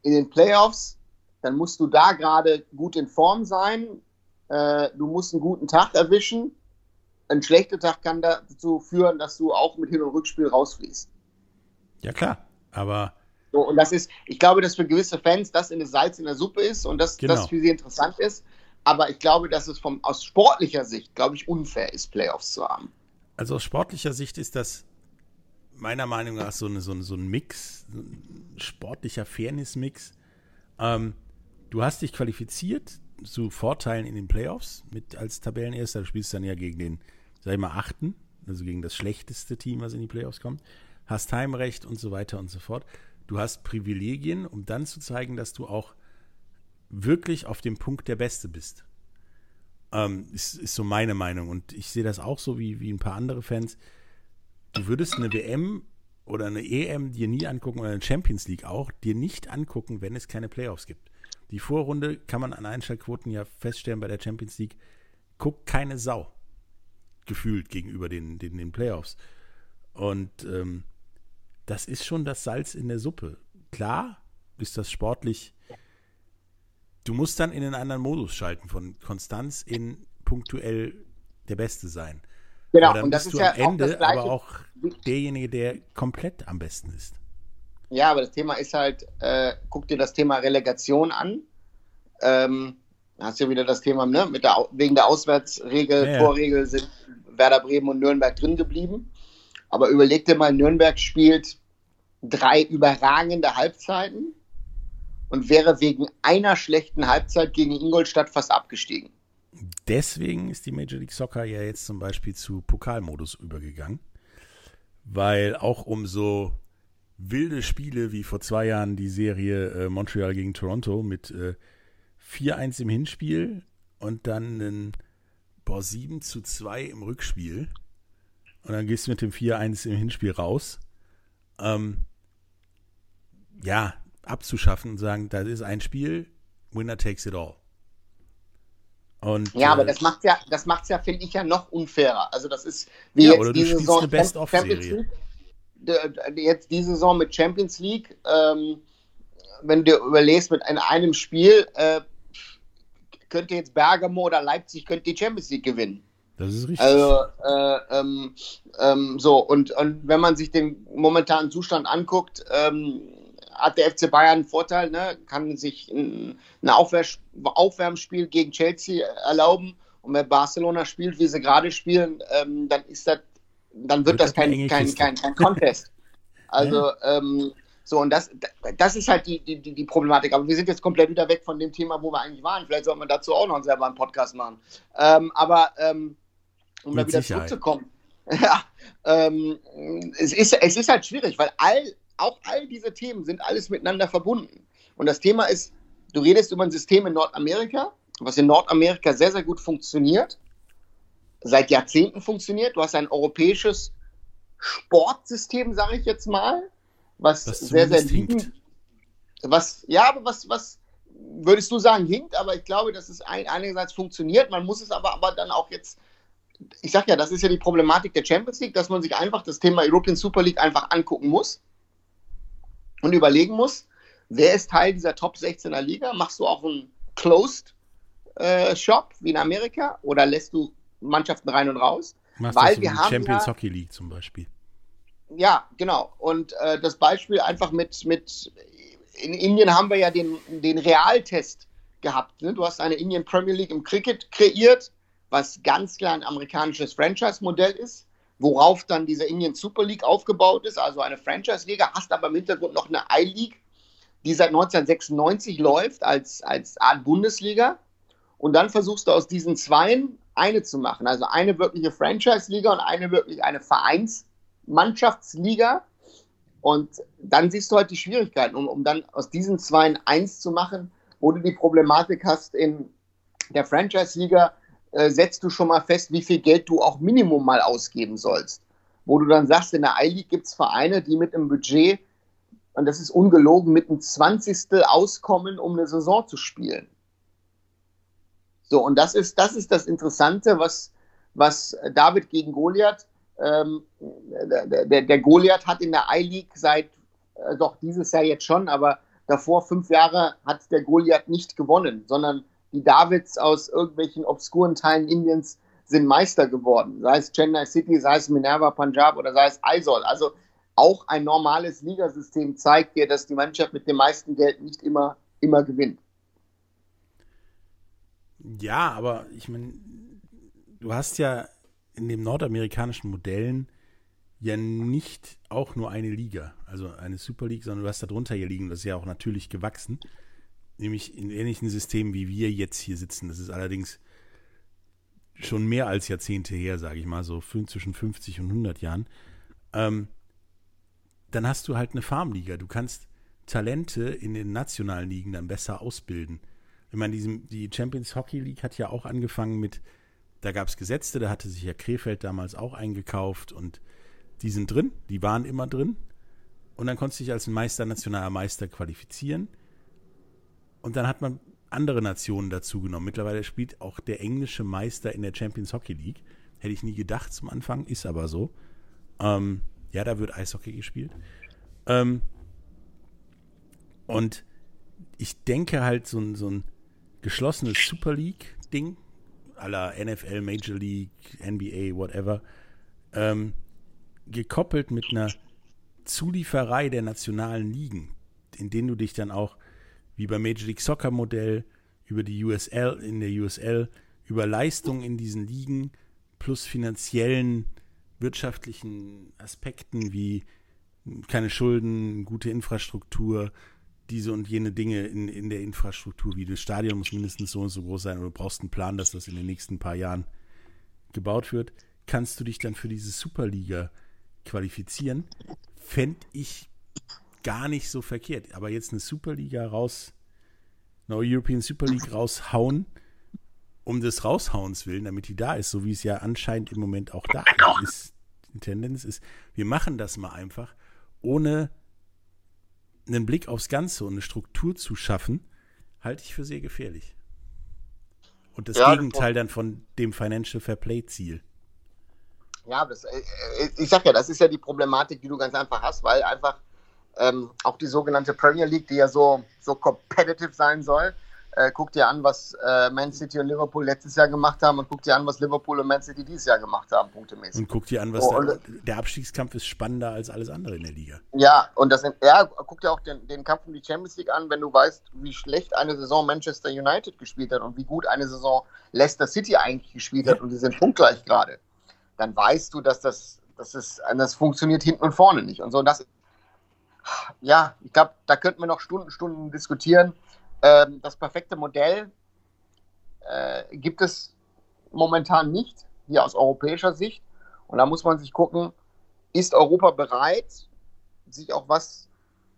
In den Playoffs, dann musst du da gerade gut in Form sein, äh, du musst einen guten Tag erwischen. Ein schlechter Tag kann dazu führen, dass du auch mit Hin- und Rückspiel rausfließt. Ja, klar, aber. So, und das ist, ich glaube, dass für gewisse Fans das in der Salz in der Suppe ist und dass genau. das für sie interessant ist. Aber ich glaube, dass es vom, aus sportlicher Sicht, glaube ich, unfair ist, Playoffs zu haben. Also aus sportlicher Sicht ist das meiner Meinung nach so, eine, so, ein, so ein Mix, ein sportlicher Fairness-Mix. Ähm, du hast dich qualifiziert zu Vorteilen in den Playoffs mit als Tabellenerster. Du spielst dann ja gegen den, sag ich mal, achten, also gegen das schlechteste Team, was in die Playoffs kommt. Hast Heimrecht und so weiter und so fort. Du hast Privilegien, um dann zu zeigen, dass du auch wirklich auf dem Punkt der Beste bist. Ähm, ist, ist so meine Meinung. Und ich sehe das auch so wie, wie ein paar andere Fans. Du würdest eine WM oder eine EM dir nie angucken oder eine Champions League auch, dir nicht angucken, wenn es keine Playoffs gibt. Die Vorrunde kann man an Einschaltquoten ja feststellen bei der Champions League, guckt keine Sau gefühlt gegenüber den, den, den Playoffs. Und ähm, das ist schon das Salz in der Suppe. Klar ist das sportlich Du musst dann in einen anderen Modus schalten, von Konstanz in punktuell der Beste sein. Genau, und das bist ist du ja am Ende auch aber auch derjenige, der komplett am besten ist. Ja, aber das Thema ist halt, äh, guck dir das Thema Relegation an. Ähm, hast ja wieder das Thema, ne, mit der, wegen der Auswärtsregel, ja, Vorregel sind Werder Bremen und Nürnberg drin geblieben. Aber überleg dir mal, Nürnberg spielt drei überragende Halbzeiten und wäre wegen einer schlechten Halbzeit gegen Ingolstadt fast abgestiegen. Deswegen ist die Major League Soccer ja jetzt zum Beispiel zu Pokalmodus übergegangen, weil auch um so wilde Spiele wie vor zwei Jahren die Serie äh, Montreal gegen Toronto mit äh, 4-1 im Hinspiel und dann ein boah, 7 zu 2 im Rückspiel und dann gehst du mit dem 4-1 im Hinspiel raus. Ähm, ja, abzuschaffen und sagen, das ist ein Spiel, winner takes it all. Und, ja, äh, aber das macht ja, das macht's ja, finde ich, ja noch unfairer. Also das ist wie ja, jetzt diese Saison Champions League. Jetzt diese Saison mit Champions League, ähm, wenn du überlegst, mit einem Spiel äh, könnte jetzt Bergamo oder Leipzig könnte die Champions League gewinnen. Das ist richtig. Also, äh, ähm, ähm, so, und, und wenn man sich den momentanen Zustand anguckt, ähm, hat der FC Bayern einen Vorteil, ne? kann sich ein, ein Aufwär Aufwärmspiel gegen Chelsea erlauben. Und wenn Barcelona spielt, wie sie gerade spielen, ähm, dann ist das, dann wird, das kein, kein, kein, kein, Contest. Also, ja. ähm, so, und das, das ist halt die, die, die Problematik. Aber wir sind jetzt komplett wieder weg von dem Thema, wo wir eigentlich waren. Vielleicht sollten wir dazu auch noch selber einen Podcast machen. Ähm, aber ähm, um Mit da wieder Sicherheit. zurückzukommen. ja, ähm, es, ist, es ist halt schwierig, weil all, auch all diese Themen sind alles miteinander verbunden. Und das Thema ist, du redest über ein System in Nordamerika, was in Nordamerika sehr, sehr gut funktioniert, seit Jahrzehnten funktioniert. Du hast ein europäisches Sportsystem, sage ich jetzt mal, was, was sehr, sehr liegend, was, ja, aber was, was würdest du sagen, hinkt, aber ich glaube, dass es ein, einerseits funktioniert, man muss es aber, aber dann auch jetzt ich sage ja, das ist ja die Problematik der Champions League, dass man sich einfach das Thema European Super League einfach angucken muss und überlegen muss, wer ist Teil dieser Top 16er Liga? Machst du auch einen Closed äh, Shop wie in Amerika oder lässt du Mannschaften rein und raus? Machst Weil wir haben Champions ja, Hockey League zum Beispiel. Ja, genau. Und äh, das Beispiel einfach mit, mit in Indien haben wir ja den, den Realtest gehabt. Ne? Du hast eine Indian Premier League im Cricket kreiert was ganz klar ein amerikanisches Franchise-Modell ist, worauf dann diese Indian Super League aufgebaut ist, also eine Franchise-Liga, hast aber im Hintergrund noch eine I-League, die seit 1996 läuft als, als Art Bundesliga. Und dann versuchst du aus diesen Zweien eine zu machen. Also eine wirkliche Franchise-Liga und eine wirklich eine Vereinsmannschaftsliga. Und dann siehst du halt die Schwierigkeiten, um, um dann aus diesen Zweien eins zu machen, wo du die Problematik hast in der Franchise-Liga, äh, setzt du schon mal fest, wie viel Geld du auch Minimum mal ausgeben sollst. Wo du dann sagst, in der I-League gibt es Vereine, die mit einem Budget, und das ist ungelogen, mit einem Zwanzigstel auskommen, um eine Saison zu spielen. So, und das ist das, ist das Interessante, was, was David gegen Goliath, ähm, der, der, Goliath hat in der I-League seit, äh, doch dieses Jahr jetzt schon, aber davor fünf Jahre hat der Goliath nicht gewonnen, sondern die Davids aus irgendwelchen obskuren Teilen Indiens sind Meister geworden. Sei es Chennai City, sei es Minerva Punjab oder sei es Aizol. Also auch ein normales Ligasystem zeigt dir, dass die Mannschaft mit dem meisten Geld nicht immer, immer gewinnt. Ja, aber ich meine, du hast ja in den nordamerikanischen Modellen ja nicht auch nur eine Liga, also eine Super League, sondern du hast da drunter hier liegen, das ist ja auch natürlich gewachsen nämlich in ähnlichen Systemen, wie wir jetzt hier sitzen. Das ist allerdings schon mehr als Jahrzehnte her, sage ich mal, so zwischen 50 und 100 Jahren. Ähm, dann hast du halt eine Farmliga. Du kannst Talente in den nationalen Ligen dann besser ausbilden. Ich meine, die Champions Hockey League hat ja auch angefangen mit, da gab es Gesetze, da hatte sich ja Krefeld damals auch eingekauft und die sind drin, die waren immer drin. Und dann konntest du dich als Meister, nationaler Meister qualifizieren. Und dann hat man andere Nationen dazu genommen. Mittlerweile spielt auch der englische Meister in der Champions Hockey League. Hätte ich nie gedacht zum Anfang, ist aber so. Ähm, ja, da wird Eishockey gespielt. Ähm, und ich denke halt, so so ein geschlossenes Super League-Ding, aller NFL, Major League, NBA, whatever, ähm, gekoppelt mit einer Zulieferei der nationalen Ligen, in denen du dich dann auch wie beim Major League Soccer Modell, über die USL, in der USL, über Leistungen in diesen Ligen plus finanziellen, wirtschaftlichen Aspekten wie keine Schulden, gute Infrastruktur, diese und jene Dinge in, in der Infrastruktur, wie das Stadion muss mindestens so und so groß sein oder du brauchst einen Plan, dass das in den nächsten paar Jahren gebaut wird, kannst du dich dann für diese Superliga qualifizieren. Fände ich gar nicht so verkehrt. Aber jetzt eine Superliga raus, eine European Super League raushauen, um des Raushauens willen, damit die da ist, so wie es ja anscheinend im Moment auch da ist. Die Tendenz ist, wir machen das mal einfach, ohne einen Blick aufs Ganze und eine Struktur zu schaffen, halte ich für sehr gefährlich. Und das ja, Gegenteil dann von dem Financial Fair Play Ziel. Ja, das, äh, äh, ich sag ja, das ist ja die Problematik, die du ganz einfach hast, weil einfach ähm, auch die sogenannte Premier League, die ja so, so competitive sein soll, äh, guck dir an, was äh, Man City und Liverpool letztes Jahr gemacht haben und guck dir an, was Liverpool und Man City dieses Jahr gemacht haben, punktemäßig. Und guck dir an, was oh, der, der, Abstiegskampf ist spannender als alles andere in der Liga. Ja, und das ja, guck dir auch den, den Kampf um die Champions League an, wenn du weißt, wie schlecht eine Saison Manchester United gespielt hat und wie gut eine Saison Leicester City eigentlich gespielt hat ja. und die sind punktgleich gerade, dann weißt du, dass das, das, ist, das funktioniert hinten und vorne nicht. Und so, und das, ja, ich glaube, da könnten wir noch Stunden, Stunden diskutieren ähm, das perfekte Modell äh, gibt es momentan nicht, hier aus europäischer Sicht. Und da muss man sich gucken, ist Europa bereit, sich auch was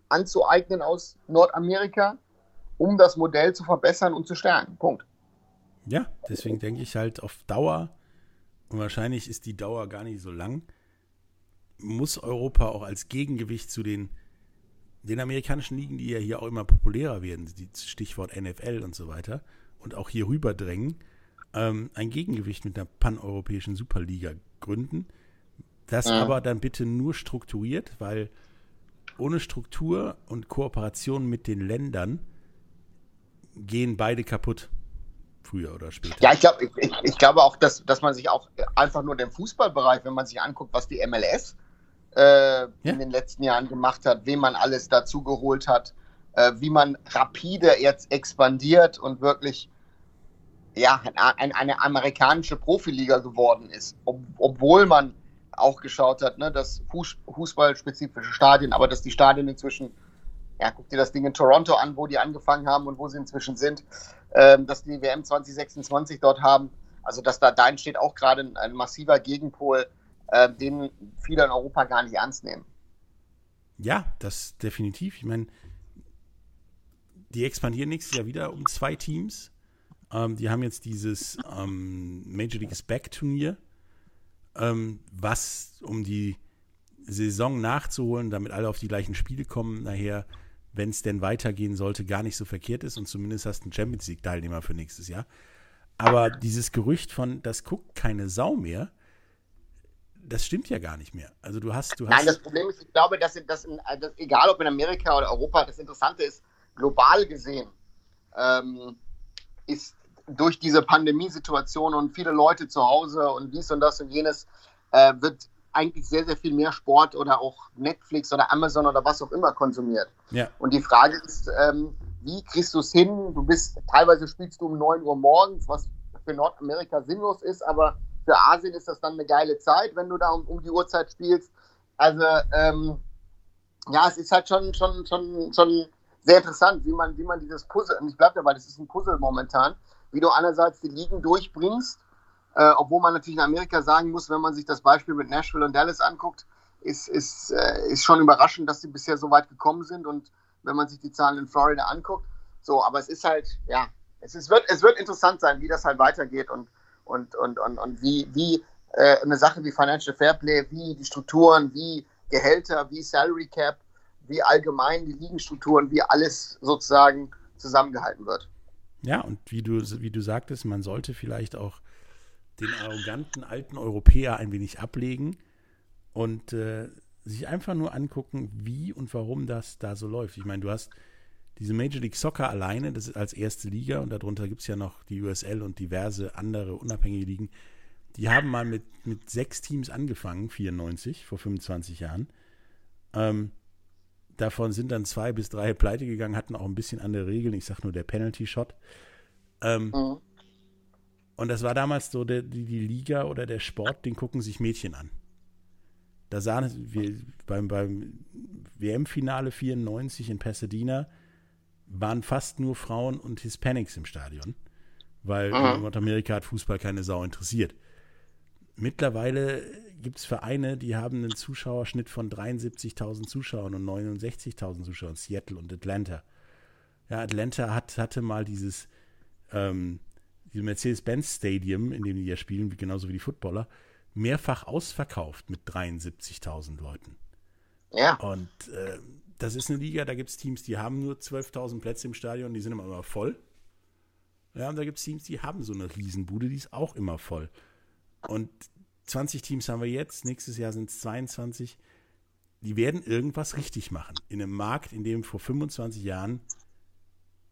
anzueignen aus Nordamerika, um das Modell zu verbessern und zu stärken. Punkt. Ja, deswegen denke ich halt auf Dauer, und wahrscheinlich ist die Dauer gar nicht so lang, muss Europa auch als Gegengewicht zu den den amerikanischen Ligen, die ja hier auch immer populärer werden, die Stichwort NFL und so weiter, und auch hier rüber drängen, ähm, ein Gegengewicht mit einer paneuropäischen Superliga gründen. Das ja. aber dann bitte nur strukturiert, weil ohne Struktur und Kooperation mit den Ländern gehen beide kaputt. Früher oder später. Ja, ich, glaub, ich, ich glaube auch, dass, dass man sich auch einfach nur den Fußballbereich, wenn man sich anguckt, was die MLS äh, ja. in den letzten Jahren gemacht hat, wen man alles dazu geholt hat, äh, wie man rapide jetzt expandiert und wirklich ja, eine, eine amerikanische Profiliga geworden ist, Ob, obwohl man auch geschaut hat, ne, dass Fußballspezifische Stadien, aber dass die Stadien inzwischen, ja, guck dir das Ding in Toronto an, wo die angefangen haben und wo sie inzwischen sind, ähm, dass die WM 2026 dort haben. Also, dass da, da entsteht auch gerade ein, ein massiver Gegenpol äh, den viele in Europa gar nicht ernst nehmen. Ja, das definitiv. Ich meine, die expandieren nächstes Jahr wieder um zwei Teams. Ähm, die haben jetzt dieses ähm, Major League Back Turnier, ähm, was um die Saison nachzuholen, damit alle auf die gleichen Spiele kommen, nachher, wenn es denn weitergehen sollte, gar nicht so verkehrt ist und zumindest hast du einen Champions League Teilnehmer für nächstes Jahr. Aber dieses Gerücht von, das guckt keine Sau mehr, das stimmt ja gar nicht mehr. Also du hast, du hast. Nein, das Problem ist, ich glaube, dass, dass, in, dass egal ob in Amerika oder Europa, das Interessante ist, global gesehen ähm, ist durch diese Pandemiesituation und viele Leute zu Hause und dies und das und jenes, äh, wird eigentlich sehr, sehr viel mehr Sport oder auch Netflix oder Amazon oder was auch immer konsumiert. Ja. Und die Frage ist, ähm, wie kriegst du es hin? Du bist, teilweise spielst du um 9 Uhr morgens, was für Nordamerika sinnlos ist, aber für Asien ist das dann eine geile Zeit, wenn du da um, um die Uhrzeit spielst. Also, ähm, ja, es ist halt schon, schon, schon, schon sehr interessant, wie man, wie man dieses Puzzle, und ich bleibe dabei, das ist ein Puzzle momentan, wie du einerseits die Ligen durchbringst, äh, obwohl man natürlich in Amerika sagen muss, wenn man sich das Beispiel mit Nashville und Dallas anguckt, ist, ist, äh, ist schon überraschend, dass sie bisher so weit gekommen sind und wenn man sich die Zahlen in Florida anguckt. So, aber es ist halt, ja, es, ist, wird, es wird interessant sein, wie das halt weitergeht und und, und, und, und wie, wie äh, eine Sache wie Financial Fairplay, wie die Strukturen, wie Gehälter, wie Salary Cap, wie allgemein die Ligenstrukturen, wie alles sozusagen zusammengehalten wird. Ja, und wie du, wie du sagtest, man sollte vielleicht auch den arroganten alten Europäer ein wenig ablegen und äh, sich einfach nur angucken, wie und warum das da so läuft. Ich meine, du hast diese Major League Soccer alleine, das ist als erste Liga und darunter gibt es ja noch die USL und diverse andere unabhängige Ligen. Die haben mal mit, mit sechs Teams angefangen, 94, vor 25 Jahren. Ähm, davon sind dann zwei bis drei pleite gegangen, hatten auch ein bisschen andere Regeln. Ich sag nur der Penalty Shot. Ähm, mhm. Und das war damals so der, die, die Liga oder der Sport, den gucken sich Mädchen an. Da sahen wir beim, beim WM-Finale 94 in Pasadena, waren fast nur Frauen und Hispanics im Stadion, weil in Nordamerika hat Fußball keine Sau interessiert. Mittlerweile gibt es Vereine, die haben einen Zuschauerschnitt von 73.000 Zuschauern und 69.000 Zuschauern, Seattle und Atlanta. Ja, Atlanta hat, hatte mal dieses, ähm, dieses Mercedes-Benz Stadium, in dem die ja spielen, genauso wie die Footballer, mehrfach ausverkauft mit 73.000 Leuten. Ja. Und äh, das ist eine Liga, da gibt es Teams, die haben nur 12.000 Plätze im Stadion, die sind immer voll. Ja, und da gibt es Teams, die haben so eine Riesenbude, die ist auch immer voll. Und 20 Teams haben wir jetzt, nächstes Jahr sind es 22. Die werden irgendwas richtig machen. In einem Markt, in dem vor 25 Jahren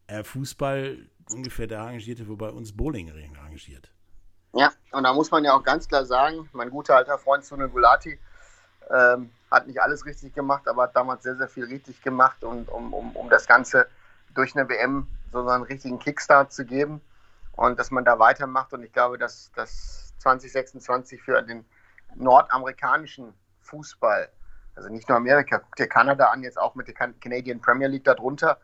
äh, Fußball ungefähr da arrangierte, wo bei uns Bowling arrangiert. Ja, und da muss man ja auch ganz klar sagen, mein guter alter Freund Sunil Gulati ähm, hat nicht alles richtig gemacht, aber hat damals sehr, sehr viel richtig gemacht, und, um, um, um das Ganze durch eine WM so einen richtigen Kickstart zu geben und dass man da weitermacht. Und ich glaube, dass das 2026 für den nordamerikanischen Fußball, also nicht nur Amerika, guckt dir Kanada an, jetzt auch mit der Canadian Premier League darunter,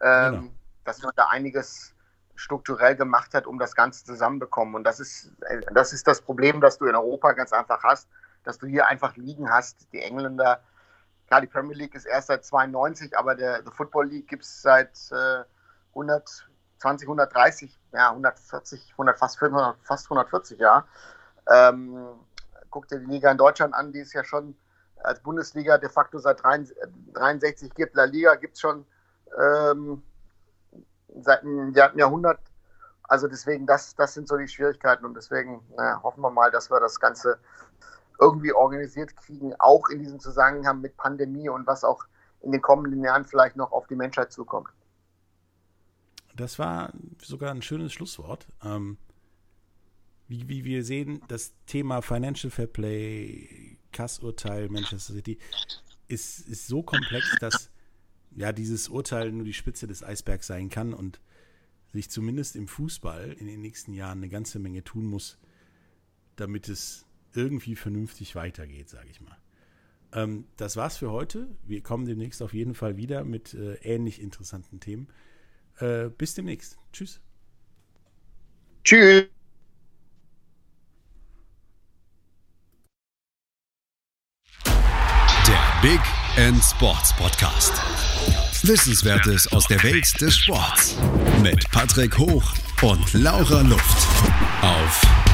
ähm, genau. dass man da einiges strukturell gemacht hat, um das Ganze zusammenbekommen. Und das ist, das ist das Problem, das du in Europa ganz einfach hast, dass du hier einfach Ligen hast. Die Engländer, klar, die Premier League ist erst seit 92, aber der The Football League gibt es seit äh, 120, 130, ja, 140, 100, fast, 500, fast 140 Jahre. Ähm, guck dir die Liga in Deutschland an, die ist ja schon als Bundesliga de facto seit 63 gibt. La Liga gibt es schon ähm, seit einem Jahrhundert. Also deswegen, das, das sind so die Schwierigkeiten und deswegen naja, hoffen wir mal, dass wir das Ganze irgendwie organisiert kriegen, auch in diesem Zusammenhang mit Pandemie und was auch in den kommenden Jahren vielleicht noch auf die Menschheit zukommt. Das war sogar ein schönes Schlusswort. Ähm, wie, wie wir sehen, das Thema Financial Fair Play, Kassurteil Manchester City ist, ist so komplex, dass ja dieses Urteil nur die Spitze des Eisbergs sein kann und sich zumindest im Fußball in den nächsten Jahren eine ganze Menge tun muss, damit es irgendwie vernünftig weitergeht, sage ich mal. Ähm, das war's für heute. Wir kommen demnächst auf jeden Fall wieder mit äh, ähnlich interessanten Themen. Äh, bis demnächst. Tschüss. Tschüss. Der Big End Sports Podcast. Wissenswertes aus der Welt des Sports. Mit Patrick Hoch und Laura Luft. Auf